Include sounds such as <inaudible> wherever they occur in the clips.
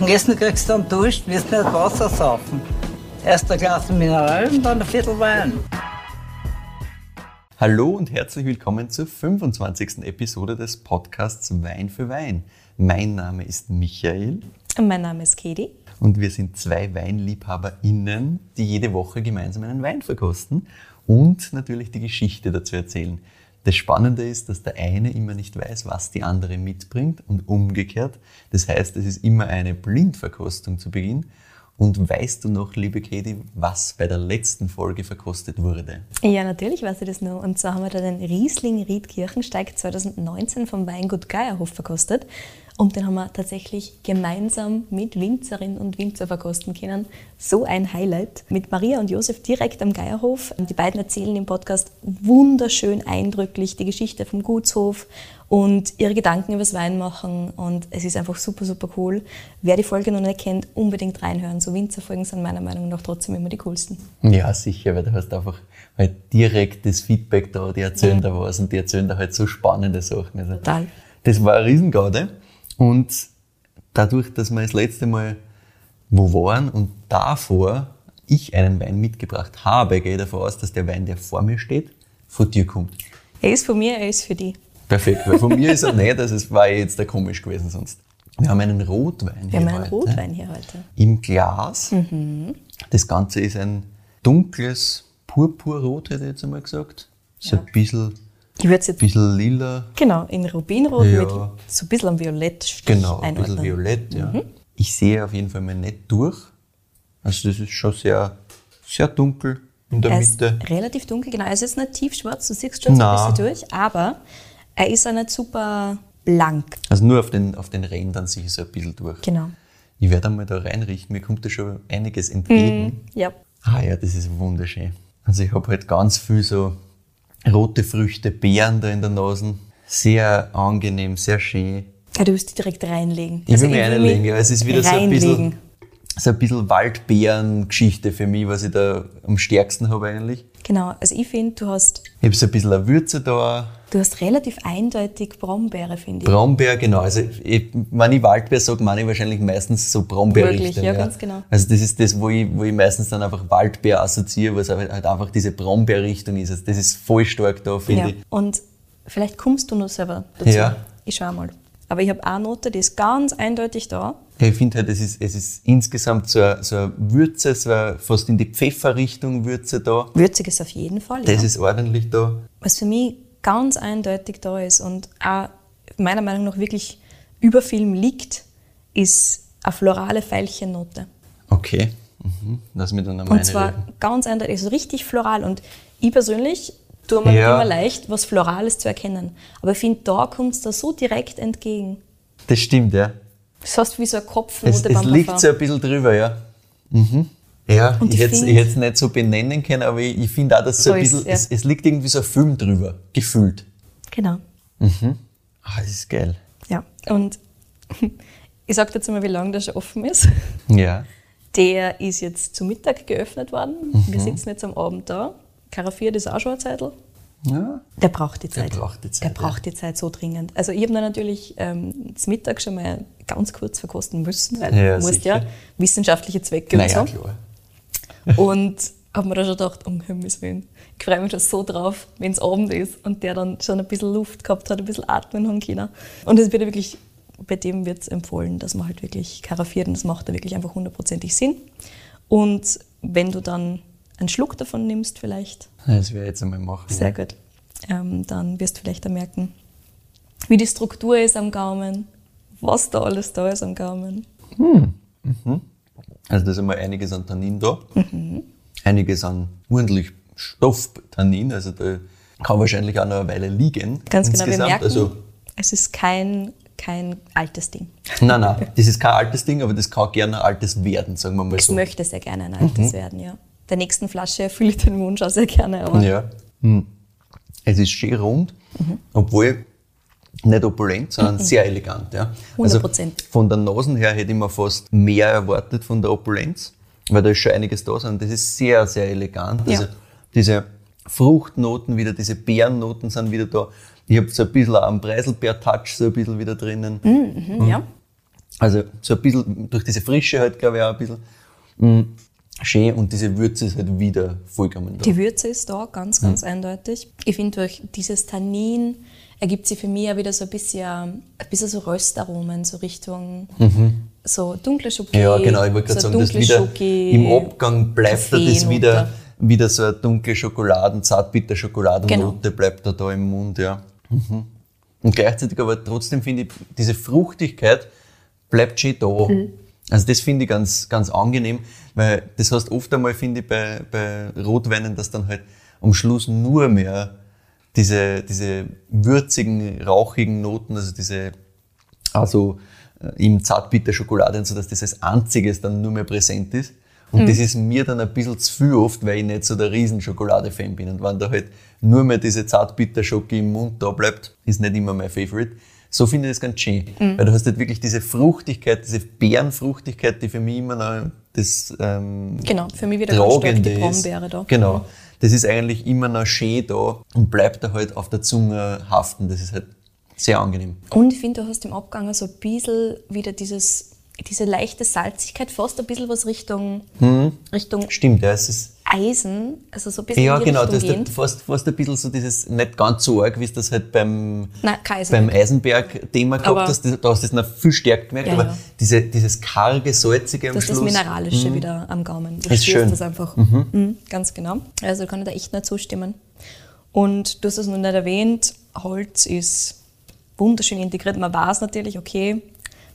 Und Essen kriegst du dann Dusch, wirst nicht Wasser saufen. Erst ein Glas Mineral und dann ein Viertel Wein. Hallo und herzlich willkommen zur 25. Episode des Podcasts Wein für Wein. Mein Name ist Michael. Und mein Name ist Katie. Und wir sind zwei WeinliebhaberInnen, die jede Woche gemeinsam einen Wein verkosten und natürlich die Geschichte dazu erzählen. Das Spannende ist, dass der eine immer nicht weiß, was die andere mitbringt und umgekehrt. Das heißt, es ist immer eine Blindverkostung zu Beginn. Und weißt du noch, liebe Katie, was bei der letzten Folge verkostet wurde? Ja, natürlich weiß ich das noch. Und zwar haben wir da den Riesling Ried Kirchensteig 2019 vom Weingut Geierhof verkostet. Und den haben wir tatsächlich gemeinsam mit Winzerinnen und Winzer verkosten können. So ein Highlight. Mit Maria und Josef direkt am Geierhof. Die beiden erzählen im Podcast wunderschön eindrücklich die Geschichte vom Gutshof und ihre Gedanken über das Wein machen. Und es ist einfach super, super cool. Wer die Folge noch nicht kennt, unbedingt reinhören. So Winzerfolgen sind meiner Meinung nach trotzdem immer die coolsten. Ja, sicher, weil du hast einfach halt direkt das Feedback da, die erzählen ja. da was und die erzählen da halt so spannende Sachen. Also Total. Das war eine Riesengaude. Und dadurch, dass wir das letzte Mal wo waren und davor ich einen Wein mitgebracht habe, gehe ich davon aus, dass der Wein, der vor mir steht, von dir kommt. Er ist von mir, er ist für dich. Perfekt, weil von mir ist er nicht, also es war jetzt der komisch gewesen sonst. Wir haben einen Rotwein Wir haben einen heute. Rotwein hier heute. Im Glas. Mhm. Das Ganze ist ein dunkles Purpurrot, hätte ich jetzt einmal gesagt. So ja. ein bisschen ich würde jetzt. Ein bisschen lila. Genau, in Rubinrot ja. mit so ein bisschen am Violett. Genau, ein bisschen Violett, ja. Mhm. Ich sehe auf jeden Fall mal nicht durch. Also das ist schon sehr, sehr dunkel in der er Mitte. Ist relativ dunkel, genau. Er ist jetzt nicht tiefschwarz, du siehst schon so ein bisschen durch, aber er ist auch nicht super blank. Also nur auf den, auf den Rändern sehe ich so ein bisschen durch. Genau. Ich werde einmal da reinrichten, mir kommt da schon einiges entgegen. Mm, ja. Ah ja, das ist wunderschön. Also ich habe halt ganz viel so rote Früchte, Beeren da in der Nase. Sehr angenehm, sehr schön. Ja, du wirst die direkt reinlegen. Ich also will mich reinlegen, ja. Es ist wieder so ein bisschen, so ein bisschen Waldbeeren-Geschichte für mich, was ich da am stärksten habe eigentlich. Genau, also ich finde, du hast... Ich habe so ein bisschen eine Würze da. Du hast relativ eindeutig Brombeere, finde ich. Brombeer, genau. Also ich, wenn ich Waldbeer sage, meine ich wahrscheinlich meistens so Brombeer. Wirklich, ja, ja, ganz genau. Also das ist das, wo ich, wo ich meistens dann einfach Waldbeer assoziiere, was halt einfach diese Brombeerrichtung ist. Also das ist voll stark da, finde ja. ich. Und vielleicht kommst du noch selber dazu. Ja. Ich schau mal. Aber ich habe eine Note, die ist ganz eindeutig da. Ja, ich finde halt, es ist, es ist insgesamt so eine, so eine Würze, so eine fast in die Pfefferrichtung Würze da. Würzig ist auf jeden Fall, Das ja. ist ordentlich da. Was für mich ganz eindeutig da ist und auch meiner Meinung nach wirklich über Film liegt, ist eine florale Veilchennote. Okay, mhm. lass mich dann einmal Und zwar reden. ganz eindeutig, also richtig floral. Und ich persönlich tue mir ja. immer leicht, was Florales zu erkennen. Aber ich finde, da kommt es da so direkt entgegen. Das stimmt, ja. Das heißt wie so ein Kopfnote es, es liegt so ein bisschen drüber, ja. Mhm. Ja, und ich, hätte es nicht so benennen können, aber ich, ich finde auch, dass so, so ein bisschen, ja. es, es, liegt irgendwie so ein Film drüber, gefühlt. Genau. Mhm. Ah, das ist geil. Ja, und <laughs> ich sage jetzt mal, wie lange der schon offen ist. Ja. Der ist jetzt zu Mittag geöffnet worden. Mhm. Wir sitzen jetzt am Abend da. Karaffiert ist auch schon eine Zeitl. Ja. Der braucht die Zeit. Der braucht die Zeit. Der braucht die Zeit so dringend. Also ich habe dann natürlich ähm, zum Mittag schon mal ganz kurz verkosten müssen, weil ja, du musst ja wissenschaftliche Zwecke naja, und so. Klar. <laughs> Und habe mir da schon gedacht, um Himmels Willen, ich freue mich schon so drauf, wenn es Abend ist und der dann schon ein bisschen Luft gehabt hat, ein bisschen atmen haben können. Und es wird wirklich, bei dem wird es empfohlen, dass man halt wirklich karaffiert und das macht da wirklich einfach hundertprozentig Sinn. Und wenn du dann einen Schluck davon nimmst vielleicht. Das werde ich jetzt einmal machen. Sehr ja. gut. Ähm, dann wirst du vielleicht auch merken, wie die Struktur ist am Gaumen, was da alles da ist am Gaumen. Hm. Mhm. Also da ist einmal einiges an Tannin da, mhm. einiges an ordentlich Stofftannin, also da kann wahrscheinlich auch noch eine Weile liegen. Ganz genau, wir merken, also, es ist kein, kein altes Ding. Nein, nein, das ist kein altes Ding, aber das kann gerne ein altes werden, sagen wir mal so. Es möchte sehr gerne ein altes mhm. werden, ja. Der nächsten Flasche <laughs> erfülle ich den Wunsch auch sehr gerne. Ja. Hm. Es ist schön rund, mhm. obwohl nicht opulent, sondern mhm. sehr elegant. Ja. 100%. Also von der Nase her hätte ich mir fast mehr erwartet von der Opulenz, weil da ist schon einiges da, sondern das ist sehr, sehr elegant. Also ja. diese Fruchtnoten wieder, diese Beerennoten sind wieder da. Ich habe so ein bisschen am Preiselbeer-Touch so ein bisschen wieder drinnen. Mhm, mhm, ja. Also so ein bisschen durch diese Frische halt, glaube ich, auch ein bisschen mh, schön und diese Würze ist halt wieder vollkommen da. Die Würze ist da, ganz, ganz eindeutig. Ich finde, durch dieses Tannin ergibt sich für mich auch wieder so ein bisschen, ein bisschen so Röstaromen, so Richtung so dunkle Schoki. Mhm. Ja, genau, ich wollte gerade so sagen, das wieder Schoki, im Abgang bleibt da das wieder, wieder so eine dunkle Schokoladen, zartbitter Schokoladennote Genau. bleibt da, da im Mund, ja. Mhm. Und gleichzeitig aber trotzdem finde ich, diese Fruchtigkeit bleibt schön da. Mhm. Also das finde ich ganz, ganz angenehm, weil das heißt oft einmal, finde ich, bei, bei Rotweinen, dass dann halt am Schluss nur mehr diese, diese würzigen, rauchigen Noten, also diese, also äh, im zartbitter Schokolade und so, dass das als einziges dann nur mehr präsent ist. Und das ist mir dann ein bisschen zu viel oft, weil ich nicht so der Riesen-Schokolade-Fan bin. Und wenn da halt nur mehr diese zartbitter Schoki im Mund da bleibt, ist nicht immer mein Favorite. So finde ich das ganz schön. Weil du hast halt wirklich diese Fruchtigkeit, diese Beerenfruchtigkeit, die für mich immer noch das ähm, Genau, für mich wieder ganz stark die. Brombeere da. Genau. Das ist eigentlich immer noch schön da und bleibt da halt auf der Zunge haften. Das ist halt sehr angenehm. Und ich finde, du hast im Abgang so ein bisschen wieder dieses, diese leichte Salzigkeit, fast ein bisschen was Richtung, Richtung Stimmt, ja, es ist Eisen, also so ein bisschen Ja, genau, Richtung das ist fast, fast ein bisschen so dieses, nicht ganz so arg, wie es das halt beim, Nein, beim Eisenberg-Thema gehabt hast. Das- Da hast du es noch viel stärker gemerkt, Ja, aber ja. Diese, dieses karge, salzige am Das ist das Schluss. Mineralische wieder am Gaumen. Du Ist schön. das einfach. Mhm, ganz genau. Also kann ich da echt nur zustimmen. Und du hast es noch nicht erwähnt, Holz ist wunderschön integriert. Man weiß natürlich, okay,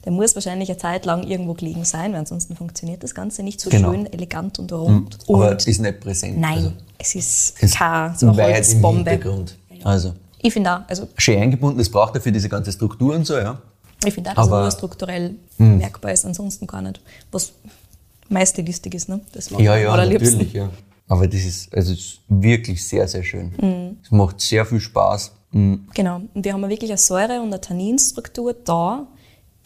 der muss wahrscheinlich eine Zeit lang irgendwo gelegen sein, weil ansonsten funktioniert das Ganze nicht so Genau. schön, elegant und rund. Aber und ist nicht präsent. nein, Also, es ist es keine so Holzbombe. Hintergrund. Also, Ich finde auch, also schön eingebunden, das braucht er für diese ganze Struktur und so, ja. ich finde auch, dass Aber- er nur strukturell merkbar ist, ansonsten gar nicht. Was meist Stilistik ist, ne? Das Ja, ja, natürlich, ja. Aber das ist, also ist wirklich sehr, sehr schön. Mhm. Es macht sehr viel Spaß. Mhm. Genau. Und wir haben wirklich eine Säure- und eine Tanninstruktur da,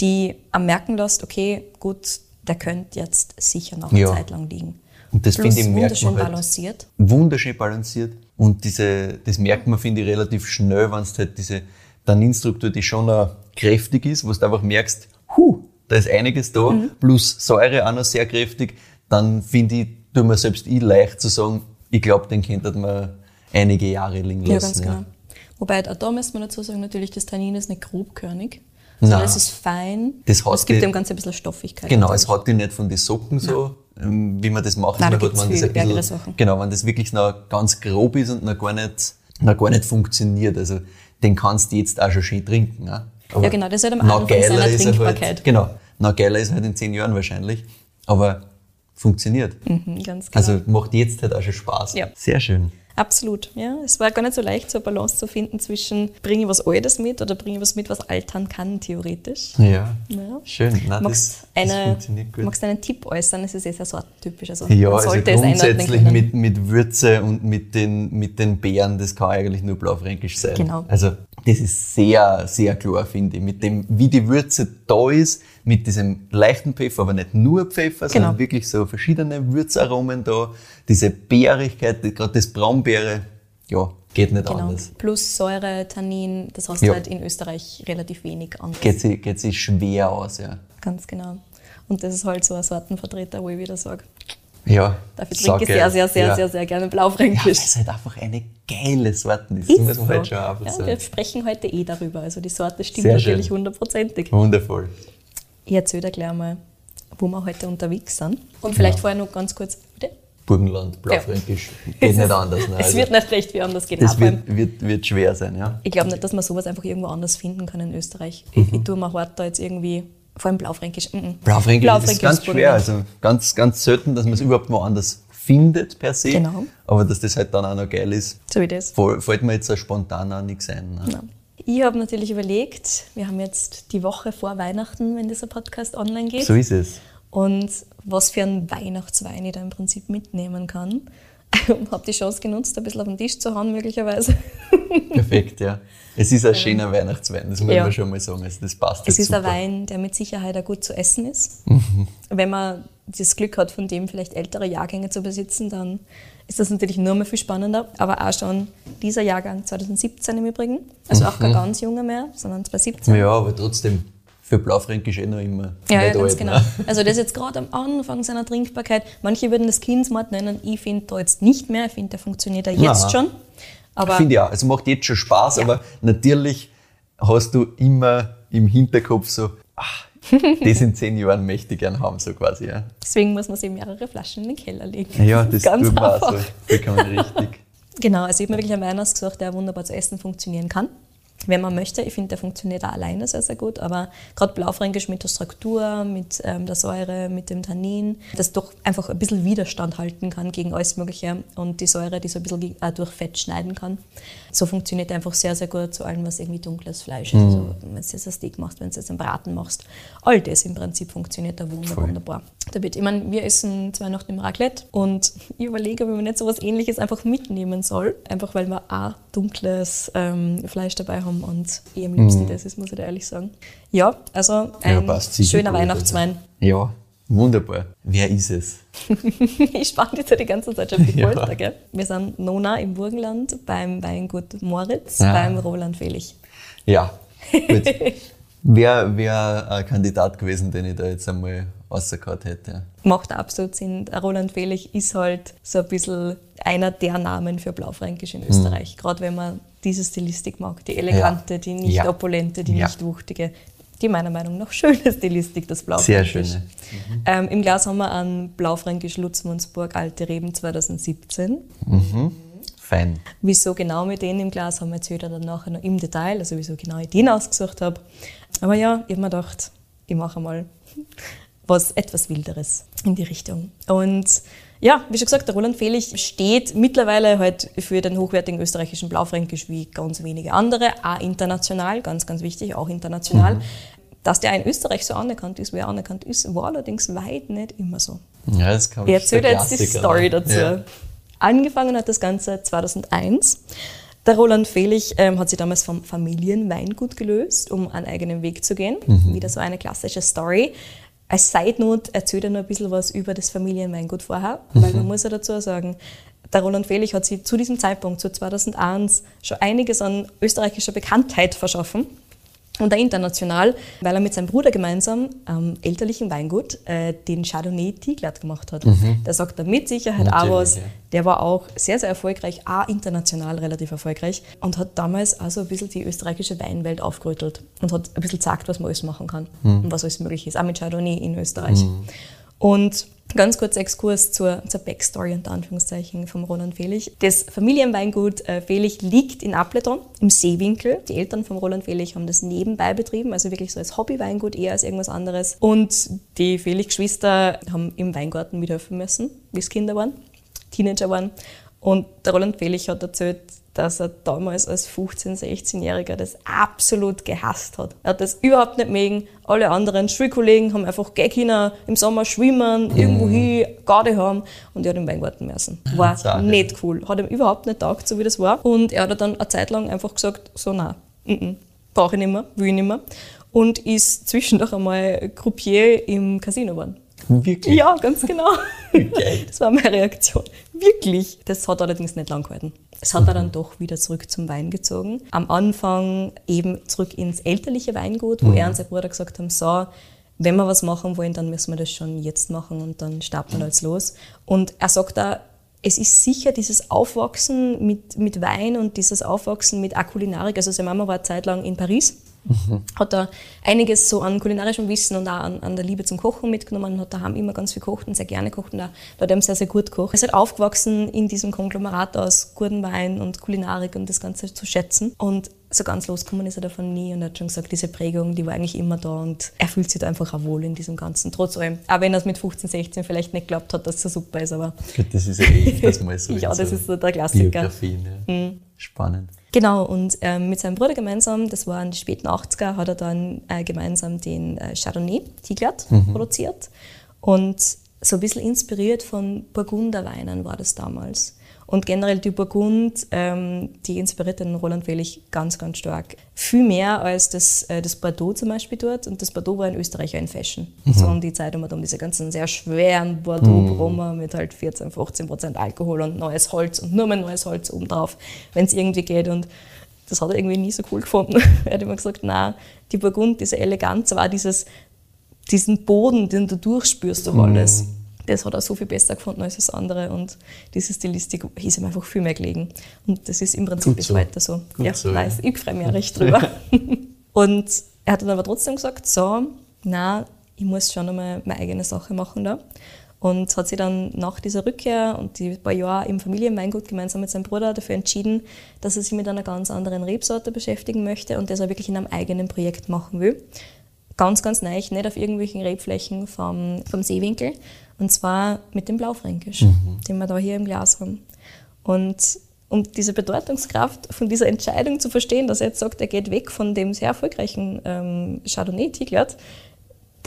die am merken lässt, okay, gut, der könnte jetzt sicher noch eine Ja. Zeit lang liegen. Und das finde ich, wunderschön halt. balanciert. wunderschön balanciert. Und diese, das merkt man, finde ich, relativ schnell, wenn es halt diese Tanninstruktur, die schon auch kräftig ist, wo du einfach merkst, huh, da ist einiges da, Mhm. plus Säure auch noch sehr kräftig, dann finde ich, tut mir selbst ich leicht zu sagen, ich glaube, den könnte man einige Jahre liegen lassen. Ja, ganz genau. Wobei, auch da müssen wir dazu sagen, natürlich, das Tannin ist nicht grobkörnig. Sondern es ist fein. Das es gibt die- dem Ganzen ein bisschen Stoffigkeit. Genau, es hat die nicht von den Socken so, ähm, wie man das macht. Nein, da hat, wenn das ein bisschen- Sachen. Genau, wenn das wirklich noch ganz grob ist und noch gar nicht, noch gar nicht funktioniert. Also den kannst du jetzt auch schon schön trinken. Ne? Aber Ja, genau, das ist halt am Anfang seiner er Trinkbarkeit. Halt, genau, noch geiler ist halt in zehn Jahren wahrscheinlich. Aber funktioniert. Mhm, ganz genau. Also macht jetzt halt auch schon Spaß. Ja. Sehr schön. Absolut, ja. Es war gar nicht so leicht, so eine Balance zu finden zwischen, bringe ich was Altes mit oder bringe ich was mit, was altern kann, theoretisch. Ja, Ja. schön. Nein, Magst, das, das eine, gut. magst du einen Tipp äußern? Es ist eh sehr sortentypisch. Also Ja, also sollte es einordnen grundsätzlich mit, mit Würze und mit den, mit den Beeren, das kann eigentlich nur blaufränkisch sein. Genau. Also das ist sehr, sehr klar, finde ich. Mit dem, wie die Würze da ist, mit diesem leichten Pfeffer, aber nicht nur Pfeffer, sondern Genau. wirklich so verschiedene Würzaromen da, diese Beerigkeit, gerade das Braunbeere, ja, geht nicht Genau. anders. Plus Säure, Tannin, das hast Ja. du halt in Österreich relativ wenig an. Geht sich, geht sich schwer aus, ja. Ganz genau. Und das ist halt so ein Sortenvertreter, wo ich wieder sage, Ja, dafür trinke ich sehr, sehr, sehr, ja. sehr, sehr gerne Ja, weil Blaufränkisch. es halt einfach eine geile Sorte ist. Das muss man halt schon ja, wir sprechen heute eh darüber. Also die Sorte stimmt Sehr natürlich hundertprozentig. Wundervoll. Ich erzähle dir gleich mal, wo wir heute unterwegs sind. Und vielleicht vorher noch ganz kurz, bitte? Burgenland, Blaufränkisch. Geht nicht <laughs> anders. Ne? Es Also, wird nicht recht wie anders gehen. Auch beim- wird, wird, wird schwer sein, ja. Ich glaube nicht, dass man sowas einfach irgendwo anders finden kann in Österreich. Ich, ich tue mir hart da jetzt irgendwie, vor allem Blaufränkisch. Mm -mm. Blaufränkisch ist ganz schwer. Also ganz, ganz selten, dass man es überhaupt woanders findet per se. Genau. Aber dass das halt dann auch noch geil ist, So wie das. fällt mir jetzt so spontan auch nichts ein. Ne? Ja. Ich habe natürlich überlegt, wir haben jetzt die Woche vor Weihnachten, wenn dieser Podcast online geht. So ist es. Und was für einen Weihnachtswein ich da im Prinzip mitnehmen kann. <laughs> habe die Chance genutzt, ein bisschen auf den Tisch zu hauen, möglicherweise. <laughs> Perfekt, ja. Es ist ein schöner Weihnachtswein, das muss Ja. man schon mal sagen. Also das passt Es ist super. ein Wein, der mit Sicherheit auch gut zu essen ist. Mhm. Wenn man das Glück hat, von dem vielleicht ältere Jahrgänge zu besitzen, dann ist das natürlich nur mehr viel spannender. Aber auch schon dieser Jahrgang 2017 im Übrigen. Also auch kein ganz junger mehr, sondern 2017. Mhm. Ja, aber trotzdem Für Blaufränkisch eh noch immer. Ja, ja ganz alt, genau. ne? Also das ist jetzt gerade am Anfang seiner Trinkbarkeit. Manche würden das Kindsmord nennen. Ich finde da jetzt nicht mehr. Ich finde, der funktioniert ja jetzt Na. schon. Aber Finde ich auch. Also macht jetzt schon Spaß, aber natürlich hast du immer im Hinterkopf so, ach, <laughs> das in zehn Jahren möchte ich gern haben, so quasi. Ja, deswegen muss man sich mehrere Flaschen in den Keller legen. ja das Ganz tut man auch so. einfach. Vollkommen richtig. <laughs> Genau, also ich habe mir wirklich einen Wein ausgesucht, der wunderbar zu essen funktionieren kann. Wenn man möchte, ich finde, der funktioniert auch alleine sehr, sehr gut, aber gerade Blaufränkisch mit der Struktur, mit ähm, der Säure, mit dem Tannin, das doch einfach ein bisschen Widerstand halten kann gegen alles Mögliche und die Säure, die so ein bisschen auch durch Fett schneiden kann. So funktioniert er einfach sehr, sehr gut zu allem, was irgendwie dunkles Fleisch ist. Also, wenn du jetzt ein Steak machst, wenn du jetzt einen Braten machst, all das im Prinzip funktioniert da wunder, Voll. wunderbar. Damit, ich meine, wir essen zwar nach dem Raclette und <laughs> ich überlege, ob ich mir nicht so was ähnliches einfach mitnehmen soll. Einfach weil wir auch dunkles ähm, Fleisch dabei haben und ich am liebsten das ist, muss ich dir ehrlich sagen. Ja, also ein sicher schöner Weihnachtswein. Ja, wunderbar. Wer ist es? <laughs> ich spanne jetzt ja die ganze Zeit schon auf die <laughs> Ja. Folter, gell? Wir sind Nona im Burgenland beim Weingut Moritz, Ah. beim Roland Felich. Ja, gut. <laughs> Wer wäre ein Kandidat gewesen, den ich da jetzt einmal rausgehauen hätte? Macht absolut Sinn. Roland Felich ist halt so ein bisschen einer der Namen für Blaufränkisch in Österreich. Gerade wenn man diese Stilistik mag. Die elegante, die nicht Ja. opulente, die Ja. nicht wuchtige. Die meiner Meinung nach schöne Stilistik, das Sehr Blaufränkisch. schöne. Ähm, Im Glas haben wir einen Blaufränkisch Lutzmundsburg Alte Reben 2017. Fein. Wieso genau mit denen im Glas haben wir jetzt wieder dann nachher noch im Detail, also wieso genau ich den ausgesucht habe. Aber ja, ich habe mir gedacht, ich mache mal was etwas Wilderes in die Richtung. Und ja, wie schon gesagt, der Roland Felich steht mittlerweile halt für den hochwertigen österreichischen Blaufränkisch wie ganz wenige andere, auch international, ganz, ganz wichtig, auch international. Dass der in Österreich so anerkannt ist, wie er anerkannt ist, war allerdings weit nicht immer so. Ja, das kann Ich erzähle jetzt die Story dazu. Ja. Angefangen hat das Ganze 2001. Der Roland Felich ähm, hat sich damals vom Familienweingut gelöst, um einen eigenen Weg zu gehen. Mhm. Wieder so eine klassische Story. Als Side Note erzählt er noch ein bisschen was über das Familienweingut vorher, weil Mhm. man muss ja dazu sagen, der Roland Felich hat sich zu diesem Zeitpunkt, zu 2001, schon einiges an österreichischer Bekanntheit verschaffen. Und auch international, weil er mit seinem Bruder gemeinsam am elterlichen Weingut äh, den Chardonnay Tiglat gemacht hat. Da sagt er mit Sicherheit auch Mhm. Was. ja. Der war auch sehr, sehr erfolgreich, auch international relativ erfolgreich und hat damals also ein bisschen die österreichische Weinwelt aufgerüttelt und hat ein bisschen gesagt, was man alles machen kann Mhm. und was alles möglich ist, auch mit Chardonnay in Österreich. Und ganz kurz Exkurs zur, zur Backstory unter Anführungszeichen vom Roland Felich. Das Familienweingut äh, Felich liegt in Appleton im Seewinkel. Die Eltern von Roland Felich haben das nebenbei betrieben, also wirklich so als Hobbyweingut eher als irgendwas anderes. Und die Felich-Geschwister haben im Weingarten mithelfen müssen, es Kinder waren, Teenager waren. Und der Roland Felich hat erzählt, dass er damals als 15-, 16-Jähriger das absolut gehasst hat. Er hat das überhaupt nicht mögen. Alle anderen Schulkollegen haben einfach gehen können, im Sommer schwimmen, irgendwo hin, Garde haben und er hat im Weingarten müssen. War Sache. nicht cool. Hat ihm überhaupt nicht taugt, so wie das war. Und er hat dann eine Zeit lang einfach gesagt, so nein, brauche ich nicht mehr, will ich nicht mehr. Und ist zwischendurch einmal Croupier im Casino geworden. Wirklich? Ja, ganz genau. Geil. <laughs> Das war meine Reaktion. Wirklich. Das hat allerdings nicht lang gehalten. Es hat er dann doch wieder zurück zum Wein gezogen. Am Anfang eben zurück ins elterliche Weingut, wo er und sein Bruder gesagt haben, so, wenn wir was machen wollen, dann müssen wir das schon jetzt machen und dann starten wir jetzt los. Und er sagt da, es ist sicher dieses Aufwachsen mit, mit Wein und dieses Aufwachsen mit auch Kulinarik. Also seine Mama war eine Zeit lang in Paris hat da einiges so an kulinarischem Wissen und auch an, an der Liebe zum Kochen mitgenommen hat daheim immer ganz viel gekocht und sehr gerne gekocht und auch, da hat er sehr, sehr gut gekocht. Er ist halt aufgewachsen in diesem Konglomerat aus guten Wein und Kulinarik und das Ganze zu schätzen und so ganz losgekommen ist er davon nie und er hat schon gesagt, diese Prägung, die war eigentlich immer da und er fühlt sich da einfach auch wohl in diesem Ganzen, trotz allem. Auch wenn er es mit 15, 16 vielleicht nicht geglaubt hat, dass es so super ist, aber <laughs> das ist ja eh öfters mal <laughs> so. Ja, das so ist so der Klassiker. Biografien, ja. Spannend. Genau, und ähm, mit seinem Bruder gemeinsam, das war in den späten 80er, hat er dann äh, gemeinsam den äh, Chardonnay Tiglat produziert. Und so ein bisschen inspiriert von Burgunderweinen war das damals. Und generell die Burgund, ähm, die inspiriert den Roland Felich ganz, ganz stark. Viel mehr als das, äh, das Bordeaux zum Beispiel dort. Und das Bordeaux war in Österreich ja in Fashion. So um die Zeit um, um diese ganzen sehr schweren Bordeaux-Brommer mit halt 14, 15 Prozent Alkohol und neues Holz und nur mehr neues Holz obendrauf, wenn es irgendwie geht. Und das hat er irgendwie nie so cool gefunden. <laughs> er hat immer gesagt, na, die Burgund, diese Eleganz, auch dieses, diesen Boden, den du durchspürst durch alles. Mm. Das hat er so viel besser gefunden als das andere und diese Stilistik ist ihm einfach viel mehr gelegen. Und das ist im Prinzip bis so. weiter so. Gut ja, so, nice. Ja. Ich freue mich auch recht drüber. <laughs> und er hat dann aber trotzdem gesagt, so, na, ich muss schon einmal meine eigene Sache machen da. Und hat sich dann nach dieser Rückkehr und die paar Jahre im Familienweingut gemeinsam mit seinem Bruder dafür entschieden, dass er sich mit einer ganz anderen Rebsorte beschäftigen möchte und das er wirklich in einem eigenen Projekt machen will. Ganz, ganz neu, nicht auf irgendwelchen Rebflächen vom, vom Seewinkel. Und zwar mit dem Blaufränkisch, mhm. den wir da hier im Glas haben. Und um diese Bedeutungskraft von dieser Entscheidung zu verstehen, dass er jetzt sagt, er geht weg von dem sehr erfolgreichen ähm, Chardonnay-Tiglert,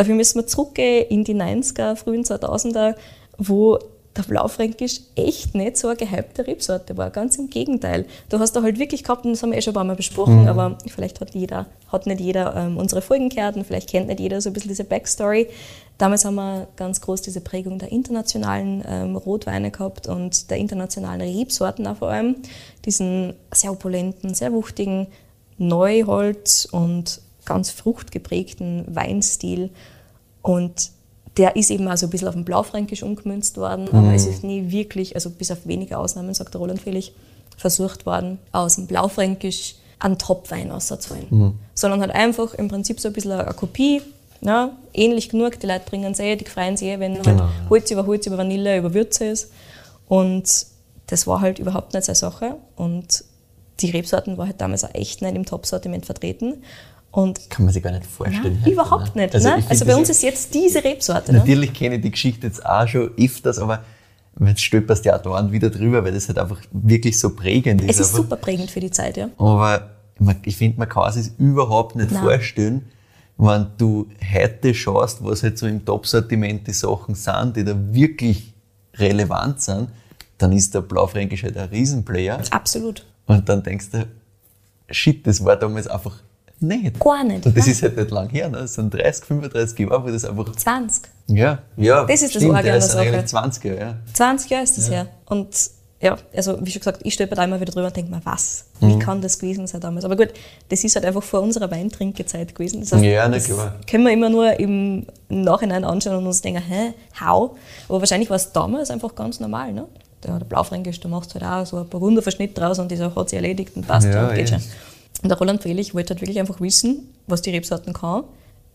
Dafür müssen wir zurückgehen in die 90er, frühen 2000er, wo der Blaufränkisch echt nicht so eine gehypte Rebsorte war. Ganz im Gegenteil. Du hast da halt wirklich gehabt, und das haben wir eh schon ein paar Mal besprochen, mhm. aber vielleicht hat, jeder, hat nicht jeder ähm, unsere Folgen gehört und vielleicht kennt nicht jeder so ein bisschen diese Backstory. Damals haben wir ganz groß diese Prägung der internationalen ähm, Rotweine gehabt und der internationalen Rebsorten auch vor allem. Diesen sehr opulenten, sehr wuchtigen Neuholz und ganz fruchtgeprägten Weinstil. Und der ist eben auch so ein bisschen auf den Blaufränkisch umgemünzt worden, mhm. aber es ist nie wirklich, also bis auf wenige Ausnahmen, sagt der Roland Felix, versucht worden, aus dem Blaufränkisch einen Topwein auszuholen. Mhm. Sondern halt einfach im Prinzip so ein bisschen eine Kopie, ja, ähnlich genug, die Leute bringen es eh, die freuen sich eh, wenn genau, halt Holz über Holz über Vanille über Würze ist. Und das war halt überhaupt nicht seine Sache. Und die Rebsorten waren halt damals auch echt nicht im Top-Sortiment vertreten. Und kann man sich gar nicht vorstellen. Nein, überhaupt nicht. Also, ne? also bei uns ist jetzt diese Rebsorte. Ne? Natürlich ne? kenne ich die Geschichte jetzt auch schon öfters, aber jetzt stolperst du ja dauernd wieder drüber, weil das halt einfach wirklich so prägend ist. Es ist super prägend für die Zeit, ja. Aber ich finde, man kann sich überhaupt nicht Nein. vorstellen, wenn du heute schaust, was halt so im Top-Sortiment die Sachen sind, die da wirklich relevant sind, dann ist der Blaufränkisch halt ein Riesenplayer. Absolut. Und dann denkst du, shit, das war damals einfach nicht. Gar nicht. Und das nein. ist halt nicht lang her, ne? das sind 30, 35 Jahre, wo das einfach. 20. Ja, ja. Das ist das stimmt, der Sache. 20 Jahre, ja. 20 Jahre ist das ja. her. Und ja, also wie schon gesagt, ich stolper da immer wieder drüber und denke mir, was? Wie mhm. kann das gewesen sein damals? Aber gut, das ist halt einfach vor unserer Weintrinkezeit gewesen. Das heißt, ja, nicht klar. können wir immer nur im Nachhinein anschauen und uns denken, hä, how? Aber wahrscheinlich war es damals einfach ganz normal, ne? Der, der Blaufränkisch, da machst du halt auch so ein paar Wunderverschnitt draus und dieser hat sich erledigt und passt ja, und geht schon. Und der Roland Fröhlich wollte halt wirklich einfach wissen, was die Rebsorten kann,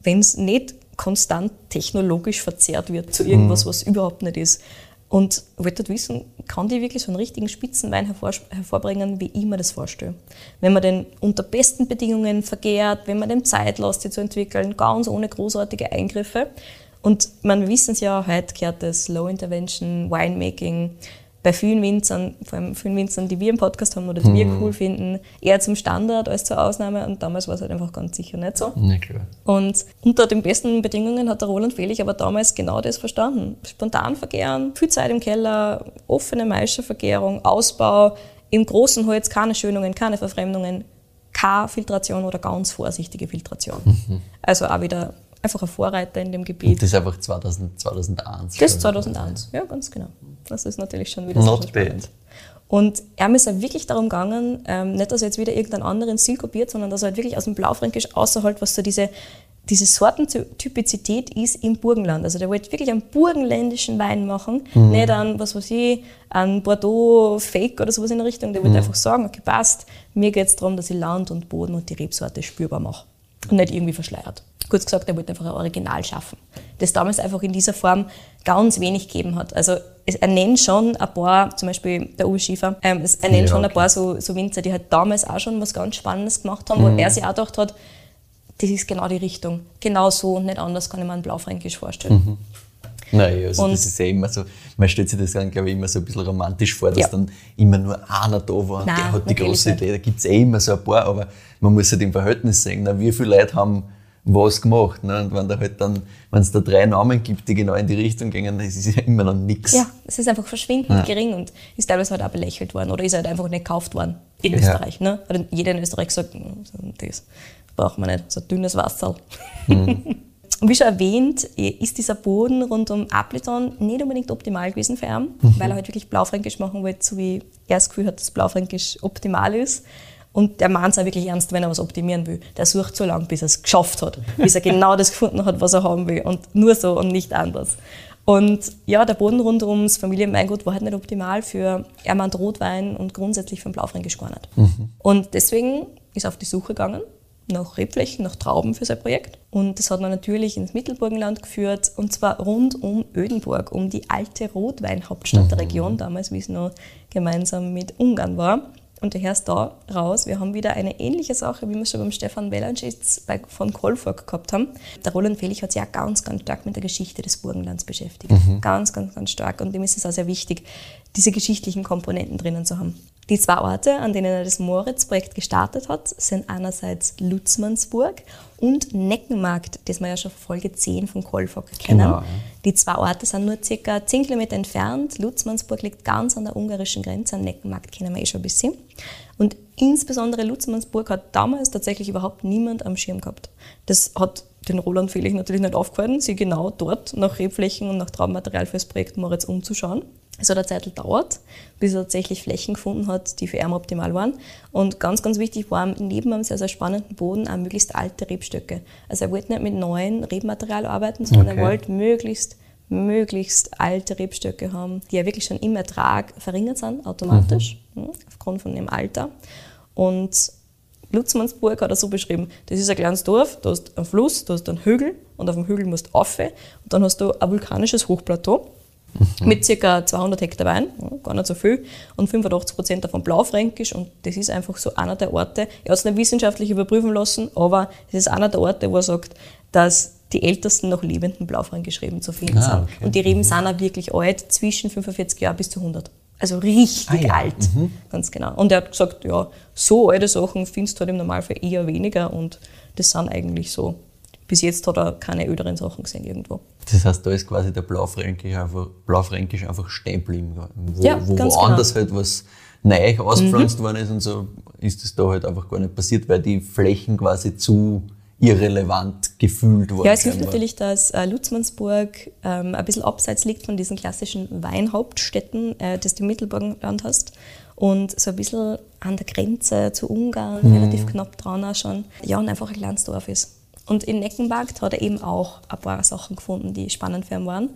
wenn es nicht konstant technologisch verzerrt wird zu irgendwas, mhm. was überhaupt nicht ist. Und wollte halt wissen, kann die wirklich so einen richtigen Spitzenwein hervor, hervorbringen, wie ich mir das vorstelle. Wenn man den unter besten Bedingungen vergärt, wenn man dem Zeit lässt, sie zu entwickeln, ganz ohne großartige Eingriffe. Und man wissen es ja, heute gehört das Low Intervention, Winemaking, bei vielen Winzern, vor allem vielen Winzern, die wir im Podcast haben oder die mhm. wir cool finden, eher zum Standard als zur Ausnahme. Und damals war es halt einfach ganz sicher nicht so. Ja, klar. Und unter den besten Bedingungen hat der Roland Fehlich aber damals genau das verstanden. Spontan vergären, viel Zeit im Keller, offene Maischervergärung, Ausbau, im großen Holz keine Schönungen, keine Verfremdungen, keine Filtration oder ganz vorsichtige Filtration. Mhm. Also auch wieder einfach ein Vorreiter in dem Gebiet. Und das ist einfach 2000, 2001. Das ist 2001, ja, ganz genau. Das ist natürlich schon wieder Not bad. Und er ist halt wirklich darum gegangen, ähm, nicht, dass er jetzt wieder irgendeinen anderen Stil kopiert, sondern dass er halt wirklich aus dem Blaufränkisch außerhalb, was so diese, diese Sortentypizität ist im Burgenland. Also der wollte wirklich einen burgenländischen Wein machen, mhm. nicht einen, was weiß ich, einen Bordeaux-Fake oder sowas in der Richtung. Der wollte mhm. einfach sagen, okay, passt, mir geht es darum, dass ich Land und Boden und die Rebsorte spürbar mache und nicht irgendwie verschleiert. Kurz gesagt, er wollte einfach ein Original schaffen, das damals einfach in dieser Form ganz wenig gegeben hat. Also er nennt schon ein paar, zum Beispiel der Uwe Schiefer, ähm, er nennt ja, schon okay. ein paar so, so, Winzer, die halt damals auch schon was ganz Spannendes gemacht haben, mhm. wo er sich auch gedacht hat, das ist genau die Richtung. Genau so und nicht anders kann ich mir einen Blaufränkisch vorstellen. Mhm. Naja, also und das ist ja immer so, man stellt sich das dann, glaube ich, immer so ein bisschen romantisch vor, dass ja. dann immer nur einer da war und Nein, der hat die große Idee. Da gibt es eh immer so ein paar, aber man muss halt im Verhältnis sehen, na, wie viele Leute haben was gemacht. Ne? Und wenn da halt dann, wenn es da drei Namen gibt, die genau in die Richtung gehen, dann ist es ja immer noch nichts. Ja, es ist einfach verschwindend ja. gering und ist teilweise halt auch belächelt worden oder ist halt einfach nicht gekauft worden in ja. Österreich. Ne? Oder jeder in Österreich sagt, das braucht man nicht, so ein dünnes Wasser. Mhm. <laughs> Und wie schon erwähnt, ist dieser Boden rund um Appleton nicht unbedingt optimal gewesen für ihn, mhm. weil er halt wirklich Blaufränkisch machen wollte, so wie er das Gefühl hat, dass Blaufränkisch optimal ist. Und der meint es auch wirklich ernst, wenn er was optimieren will. Der sucht so lange, bis er es geschafft hat, bis er genau das gefunden hat, was er haben will. Und nur so und nicht anders. Und ja, der Boden rund ums Familienweingut war halt nicht optimal für Ermand Rotwein und grundsätzlich für den Blaufränkisch gar nicht. Mhm. Und deswegen ist er auf die Suche gegangen nach Rebflächen, nach Trauben für sein Projekt. Und das hat man natürlich ins Mittelburgenland geführt, und zwar rund um Ödenburg, um die alte Rotweinhauptstadt der mhm. Region, damals, wie es noch gemeinsam mit Ungarn war. Und daher ist da raus, wir haben wieder eine ähnliche Sache, wie wir schon beim Stefan Welanschitz von Kolfork gehabt haben. Der Roland Felix hat sich auch ganz, ganz stark mit der Geschichte des Burgenlands beschäftigt. Mhm. Ganz, ganz, ganz stark. Und dem ist es auch sehr wichtig, diese geschichtlichen Komponenten drinnen zu haben. Die zwei Orte, an denen er das Moritz-Projekt gestartet hat, sind einerseits Lutzmannsburg und Neckenmarkt, das wir ja schon Folge 10 von Kolfok kennen. Genau. Die zwei Orte sind nur ca. 10 Kilometer entfernt. Lutzmannsburg liegt ganz an der ungarischen Grenze, Neckenmarkt kennen wir eh schon ein bisschen. Und insbesondere Lutzmannsburg hat damals tatsächlich überhaupt niemand am Schirm gehabt. Das hat den Roland Felix natürlich nicht aufgefallen, sie genau dort nach Rebflächen und nach Traummaterial für das Projekt Moritz umzuschauen. Es hat eine Zeit gedauert, bis er tatsächlich Flächen gefunden hat, die für ihn optimal waren. Und ganz, ganz wichtig war neben einem sehr, sehr spannenden Boden auch möglichst alte Rebstöcke. Also er wollte nicht mit neuen Rebmaterial arbeiten, sondern okay. er wollte möglichst, möglichst alte Rebstöcke haben, die ja wirklich schon im Ertrag verringert sind, automatisch, mhm. Hm, aufgrund von dem Alter. Und Lutzmannsburg hat er so beschrieben, das ist ein kleines Dorf, da hast einen Fluss, da hast einen Hügel und auf dem Hügel musst du rauf und dann hast du ein vulkanisches Hochplateau mhm. mit ca. 200 Hektar Wein, gar nicht so viel, und 85 Prozent davon Blaufränkisch. Und das ist einfach so einer der Orte. Er hat es nicht wissenschaftlich überprüfen lassen, aber es ist einer der Orte, wo er sagt, dass die ältesten noch lebenden Blaufränkisch-Reben zu finden ah, sind. Okay. Und die Reben mhm. sind auch wirklich alt, zwischen 45 Jahren bis zu 100. Also richtig ah, ja. alt, mhm. ganz genau. Und er hat gesagt, ja, so alte Sachen findest du halt im Normalfall eher weniger und das sind eigentlich so bis jetzt hat er keine öderen Sachen gesehen irgendwo. Das heißt, da ist quasi der Blaufränkisch einfach, Blaufränkisch einfach stehen geblieben. Wo, ja, wo woanders genau. halt was neu ausgepflanzt mhm. worden ist und so, ist das da halt einfach gar nicht passiert, weil die Flächen quasi zu irrelevant gefühlt wurden. Ja, es hilft natürlich, dass äh, Lutzmannsburg ähm, ein bisschen abseits liegt von diesen klassischen Weinhauptstädten, äh, das du im Mittelburgenland hast. Und so ein bisschen an der Grenze zu Ungarn, mhm. relativ knapp dran auch schon. Ja, und einfach ein kleines Dorf ist. Und in Neckenmarkt hat er eben auch ein paar Sachen gefunden, die spannend für ihn waren.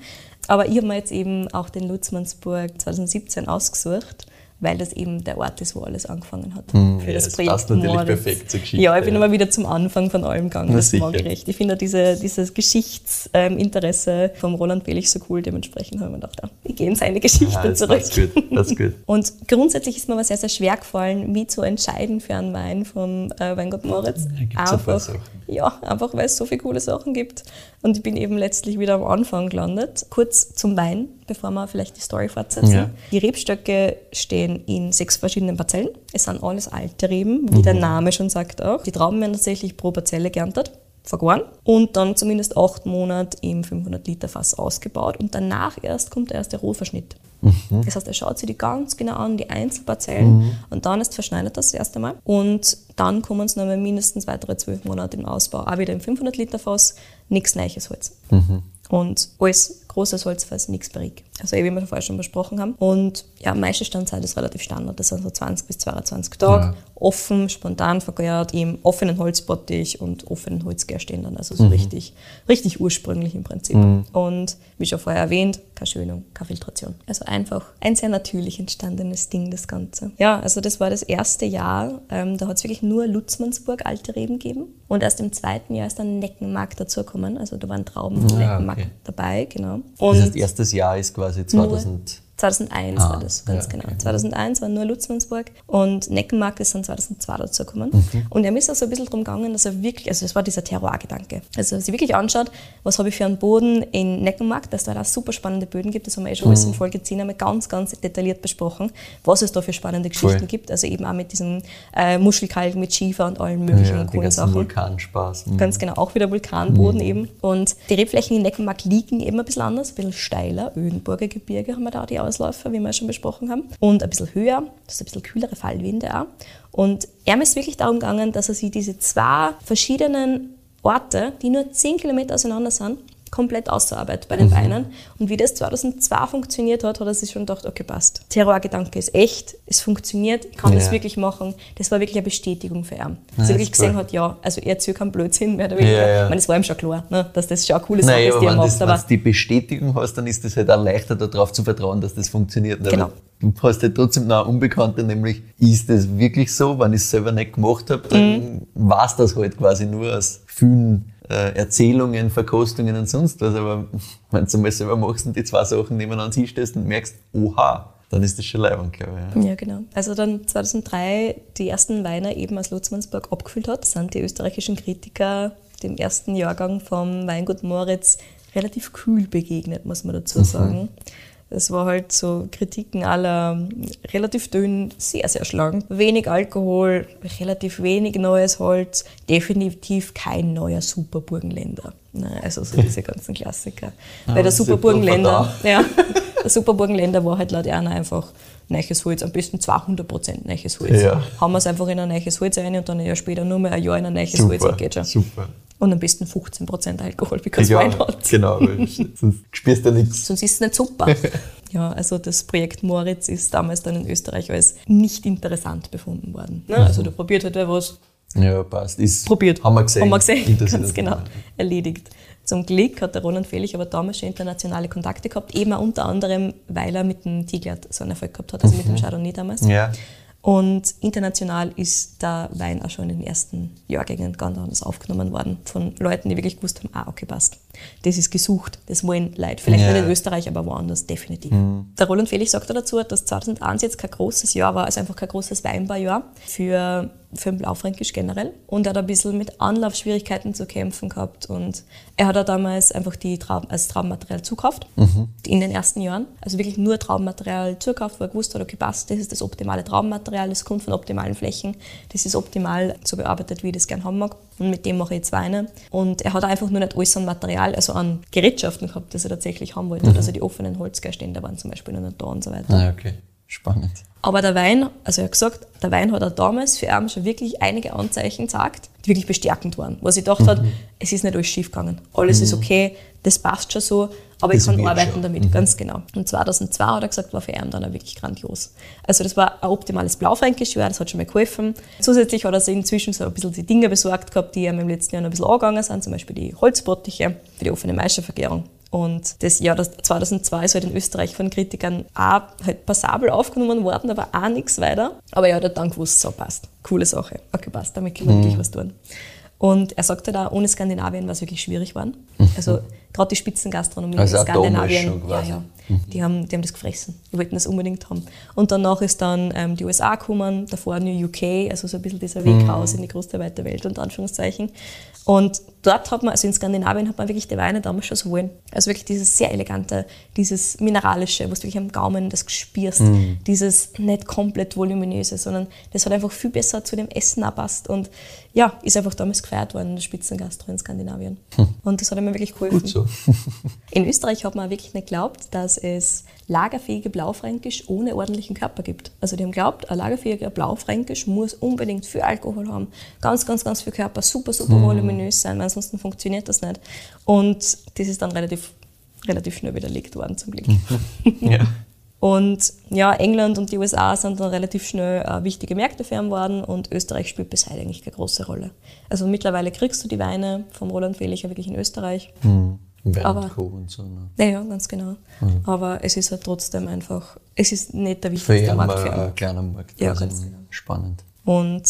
Aber ich habe mir jetzt eben auch den Lutzmannsburg 2017 ausgesucht weil das eben der Ort ist, wo alles angefangen hat. Mm, für ja, das, das Projekt passt natürlich Moritz. perfekt zur Geschichte. Ja, ich bin ja. immer wieder zum Anfang von allem gegangen, das mag ich recht. Ich finde diese, dieses Geschichtsinteresse ähm, vom Roland Wellig so cool, dementsprechend habe ich mir gedacht, ja, wir gehen seine Geschichte ja, das zurück. Das ist gut, das ist gut. <laughs> Und grundsätzlich ist mir aber sehr, sehr schwer gefallen, wie zu entscheiden für einen Wein von äh, Weingott Moritz. Ja, einfach, ja, einfach weil es so viele coole Sachen gibt. Und ich bin eben letztlich wieder am Anfang gelandet. Kurz zum Wein bevor wir vielleicht die Story fortsetzen. Ja. Die Rebstöcke stehen in sechs verschiedenen Parzellen. Es sind alles alte Reben, wie mhm. der Name schon sagt auch. Die Trauben werden tatsächlich pro Parzelle geerntet vergoren und dann zumindest acht Monate im 500 Liter Fass ausgebaut und danach erst kommt der erste Rohverschnitt. Mhm. Das heißt, er schaut sich die ganz genau an, die Einzelparzellen mhm. und dann ist verschneidet das, das erste Mal und dann kommen es nochmal mindestens weitere zwölf Monate im Ausbau, auch wieder im 500 Liter Fass, nichts Neues Holz. Mhm. Und alles großes Holzfass, nichts Barrik. Also wie wir vorher schon besprochen haben. Und ja, meiste Standzeit ist relativ Standard. Das sind so 20 bis 22 Tage. Ja. Offen, spontan vergärt, im offenen Holzbottich und offenen Holzgärständern. Also so mhm. richtig, richtig ursprünglich im Prinzip. Mhm. Und wie schon vorher erwähnt, keine Schönung, keine Filtration. Also einfach ein sehr natürlich entstandenes Ding, das Ganze. Ja, also das war das erste Jahr. Ähm, da hat es wirklich nur Lutzmannsburg alte Reben gegeben. Und erst im zweiten Jahr ist dann Neckenmark dazugekommen. Also da waren Trauben von ja, Neckenmark okay. dabei, genau. Und das heißt, erstes Jahr ist quasi 2000. 2001 ah, war das, ganz ja, okay. genau. 2001 war nur Lutzmannsburg und Neckenmark ist dann 2002 dazu gekommen. Mhm. Und er ist auch so ein bisschen darum gegangen, dass er wirklich, also es war dieser Terroir-Gedanke. Also, dass er sich wirklich anschaut, was habe ich für einen Boden in Neckenmark, dass da da super spannende Böden gibt, das haben wir eh schon mhm. alles in Folge 10 einmal ganz, ganz detailliert besprochen, was es da für spannende Geschichten Voll. gibt. Also eben auch mit diesem äh, Muschelkalk, mit Schiefer und allen möglichen ja, coolen Sachen. Vulkanspaß. Mhm. Ganz genau, auch wieder Vulkanboden mhm. eben. Und die Rebflächen in Neckenmark liegen eben ein bisschen anders, ein bisschen steiler. Ödenburger Gebirge haben wir da die Ausläufer, wie wir schon besprochen haben. Und ein bisschen höher, das ist ein bisschen kühlere Fallwinde auch. Und er ist wirklich darum gegangen, dass er sich diese zwei verschiedenen Orte, die nur 10 Kilometer auseinander sind, komplett auszuarbeiten bei den Weinen. Und wie das 2002 funktioniert hat, hat er sich schon gedacht, okay, passt. Terroir-Gedanke ist echt, es funktioniert, ich kann Ja. das wirklich machen. Das war wirklich eine Bestätigung für ihn. Ja, Dass er wirklich cool. gesehen hat, ja, also er erzählt keinen Blödsinn, mehr oder weniger. Ja, ja. Ich meine, es war ihm schon klar, ne, dass das schon eine coole Sache Naja, ist, die er macht. das, aber wenn du die Bestätigung hast, dann ist es halt auch leichter darauf zu vertrauen, dass das funktioniert. Aber Genau. Du hast halt trotzdem noch eine Unbekannte, nämlich ist das wirklich so? Wenn ich es selber nicht gemacht habe, dann Mhm. war es das halt quasi nur aus vielen äh, Erzählungen, Verkostungen und sonst was. Aber <laughs> wenn du einmal selber machst und die zwei Sachen nebeneinander hinstellst und merkst, oha, dann ist das schon leibend, glaube ich. Ja. Ja, genau. Also dann 2003 die ersten Weine eben aus Lutzmannsburg abgefüllt hat, sind die österreichischen Kritiker dem ersten Jahrgang vom Weingut Moritz relativ kühl begegnet, muss man dazu sagen. Es war halt so Kritiken aller relativ dünn, sehr, sehr schlank. Wenig Alkohol, relativ wenig neues Holz, definitiv kein neuer Superburgenländer. Also so diese ganzen Klassiker. Weil der das ist ja Superburgenländer, ja, der Superburgenländer war halt laut Erna einfach neues Holz, am besten 200% neues Holz. Ja. Haben wir es einfach in ein neues Holz rein und dann ein Jahr später nur mehr ein Jahr in ein neues Holz und geht schon. super. Und am besten 15% Alkohol, because Ja, why not? genau, weil <laughs> sonst spürst du nichts. Sonst ist es nicht super. <laughs> ja, also das Projekt Moritz ist damals dann in Österreich als nicht interessant befunden worden. Ne? Also da probiert halt wer was, Ja, passt. Ist, probiert. Haben wir gesehen. Haben wir gesehen, ganz genau. Erledigt. Zum Glück hat der Roland Fehlich aber damals schon internationale Kontakte gehabt, eben auch unter anderem, weil er mit dem Tiglat so einen Erfolg gehabt hat, also mit dem Chardonnay damals. Mhm. Ja. Und international ist der Wein auch schon in den ersten Jahrgängen ganz anders aufgenommen worden. Von Leuten, die wirklich gewusst haben, ah, okay, passt. Das ist gesucht, das wollen Leute. Vielleicht Ja. nicht in Österreich, aber woanders definitiv. Der Roland Felix sagt dazu, dass 2001 jetzt kein großes Jahr war, also einfach kein großes Weinbaujahr für, für den Blaufränkisch generell. Und er hat ein bisschen mit Anlaufschwierigkeiten zu kämpfen gehabt. Und er hat auch damals einfach die Trauben, als Traubenmaterial zukauft in den ersten Jahren. Also wirklich nur Traubenmaterial zukauft, wo er gewusst hat, okay, passt, das ist das optimale Traubenmaterial, das kommt von optimalen Flächen, das ist optimal so bearbeitet, wie ich das gerne haben mag. Und mit dem mache ich jetzt Weine. Und er hat einfach nur nicht alles an Material, also an Gerätschaften gehabt, das er tatsächlich haben wollte. Also die offenen Holzgeistände waren zum Beispiel noch nicht da und so weiter. Ah, okay. Spannend. Aber der Wein, also er hat gesagt, der Wein hat er damals für ihn schon wirklich einige Anzeichen gezeigt, die wirklich bestärkend waren. Wo sie gedacht hat, es ist nicht alles schief gegangen. Alles ist okay, das passt schon so, aber ich Das kann wird arbeiten schon. damit, ganz genau. Und 2002 hat er gesagt, war für ihn dann auch wirklich grandios. Also das war ein optimales Blaufränkisch, Jahr, das hat schon mal geholfen. Zusätzlich hat er sich inzwischen so ein bisschen die Dinge besorgt gehabt, die ihm im letzten Jahr noch ein bisschen angegangen sind, zum Beispiel die Holzbottiche für die offene Maischevergärung. Und das Jahr das 2002 ist halt in Österreich von Kritikern auch halt passabel aufgenommen worden, aber auch nichts weiter. Aber er hat dann gewusst, so passt. Coole Sache. Okay, passt, damit können wir wirklich was tun. Und er sagt halt auch, ohne Skandinavien war es wirklich schwierig geworden. Also gerade die Spitzengastronomie Also in Skandinavien, ja, ja, die, haben, die haben das gefressen. Die wollten das unbedingt haben. Und danach ist dann ähm, die USA gekommen, davor New UK, also so ein bisschen dieser Weg raus in die große weite Welt, unter Anführungszeichen. Und dort hat man, also in Skandinavien hat man wirklich die Weine damals schon so wollen. Also wirklich dieses sehr elegante, dieses mineralische, wo du wirklich am Gaumen das spürst, dieses nicht komplett voluminöse, sondern das hat einfach viel besser zu dem Essen passt und ja, ist einfach damals gefeiert worden in der Spitzengastro in Skandinavien. Und das hat mir wirklich geholfen. Gut so. <laughs> In Österreich hat man wirklich nicht geglaubt, dass es lagerfähige Blaufränkisch ohne ordentlichen Körper gibt. Also die haben geglaubt, ein lagerfähiger Blaufränkisch muss unbedingt viel Alkohol haben, ganz, ganz, ganz viel Körper, super, super voluminös sein, weil ansonsten funktioniert das nicht. Und das ist dann relativ, relativ schnell widerlegt worden, zum Glück. <laughs> ja. Und ja, England und die USA sind dann relativ schnell äh, wichtige Märkte für ihn geworden und Österreich spielt bis heute eigentlich keine große Rolle. Also mittlerweile kriegst du die Weine vom Roland Fehlicher wirklich in Österreich. Wein Aber- und so. Ne? Ja, ja, ganz genau. Aber es ist halt trotzdem einfach, es ist nicht der Für wichtigste ihn Markt für ihn. ein kleiner Markt. Ja, also ganz genau. Spannend. Und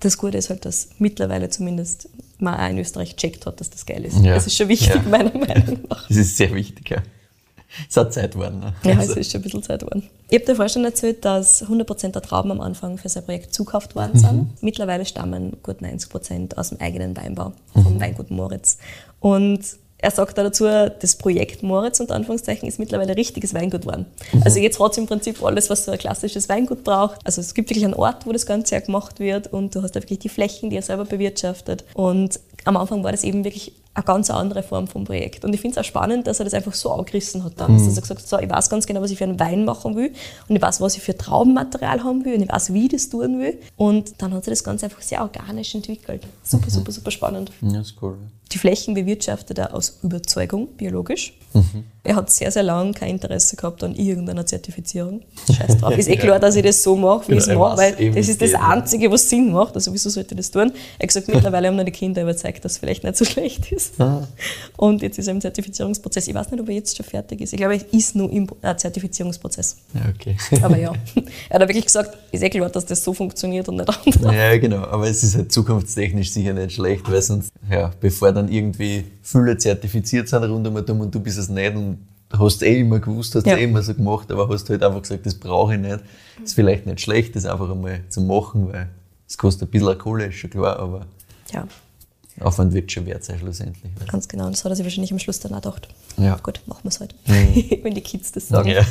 das Gute ist halt, dass mittlerweile zumindest man auch in Österreich checkt hat, dass das geil ist. Ja. Das ist schon wichtig, Ja. meiner Meinung <laughs> nach. Das ist sehr wichtig, ja. Es hat Zeit geworden. Ne? Ja, Also, es ist schon ein bisschen Zeit geworden. Ich habe dir vorher schon erzählt, dass 100% der Trauben am Anfang für sein Projekt zukauft worden sind. Mittlerweile stammen gut 90% aus dem eigenen Weinbau, vom Weingut Moritz. Und er sagt da dazu, das Projekt Moritz unter Anführungszeichen ist mittlerweile ein richtiges Weingut geworden. Also jetzt hat es im Prinzip alles, was so ein klassisches Weingut braucht. Also es gibt wirklich einen Ort, wo das Ganze ja gemacht wird und du hast da wirklich die Flächen, die er selber bewirtschaftet. Und am Anfang war das eben wirklich eine ganz andere Form vom Projekt. Und ich finde es auch spannend, dass er das einfach so angerissen hat dann. Mhm. Dass er gesagt hat, so, ich weiß ganz genau, was ich für einen Wein machen will und ich weiß, was ich für Traubenmaterial haben will und ich weiß, wie ich das tun will. Und dann hat sich das Ganze einfach sehr organisch entwickelt. Super, mhm. super, super spannend. Ja, ist cool. Die Flächen bewirtschaftet er aus Überzeugung, biologisch. Mhm. Er hat sehr, sehr lange kein Interesse gehabt an irgendeiner Zertifizierung. <laughs> Scheiß drauf. Ist eh klar, dass ich das so mache, wie ich es genau, mache, weil das ist das Einzige, was Sinn macht. Also wieso sollte ich das tun? Er hat gesagt, mittlerweile haben nur die Kinder überzeugt, dass es vielleicht nicht so <laughs> schlecht ist. Ah. Und jetzt ist er im Zertifizierungsprozess. Ich weiß nicht, ob er jetzt schon fertig ist. Ich glaube, er ist nur im äh, Zertifizierungsprozess. Okay. Aber ja, <laughs> er hat wirklich gesagt, ist eh klar, dass das so funktioniert und nicht anders. Ja, genau. Aber es ist halt zukunftstechnisch sicher nicht schlecht, weil sonst, ja, bevor dann irgendwie viele zertifiziert sind rund um und du bist es nicht und hast eh immer gewusst, hast ja. eh immer so gemacht, aber hast halt einfach gesagt, das brauche ich nicht. Ist vielleicht nicht schlecht, das einfach einmal zu machen, weil es kostet ein bisschen Kohle, ist schon klar, aber ja. Aufwand wird schon wert sein schlussendlich. Ganz genau, das hat er sich wahrscheinlich am Schluss dann auch gedacht. Ja. Gut, machen wir es halt, mhm. wenn die Kids das sagen. Ja.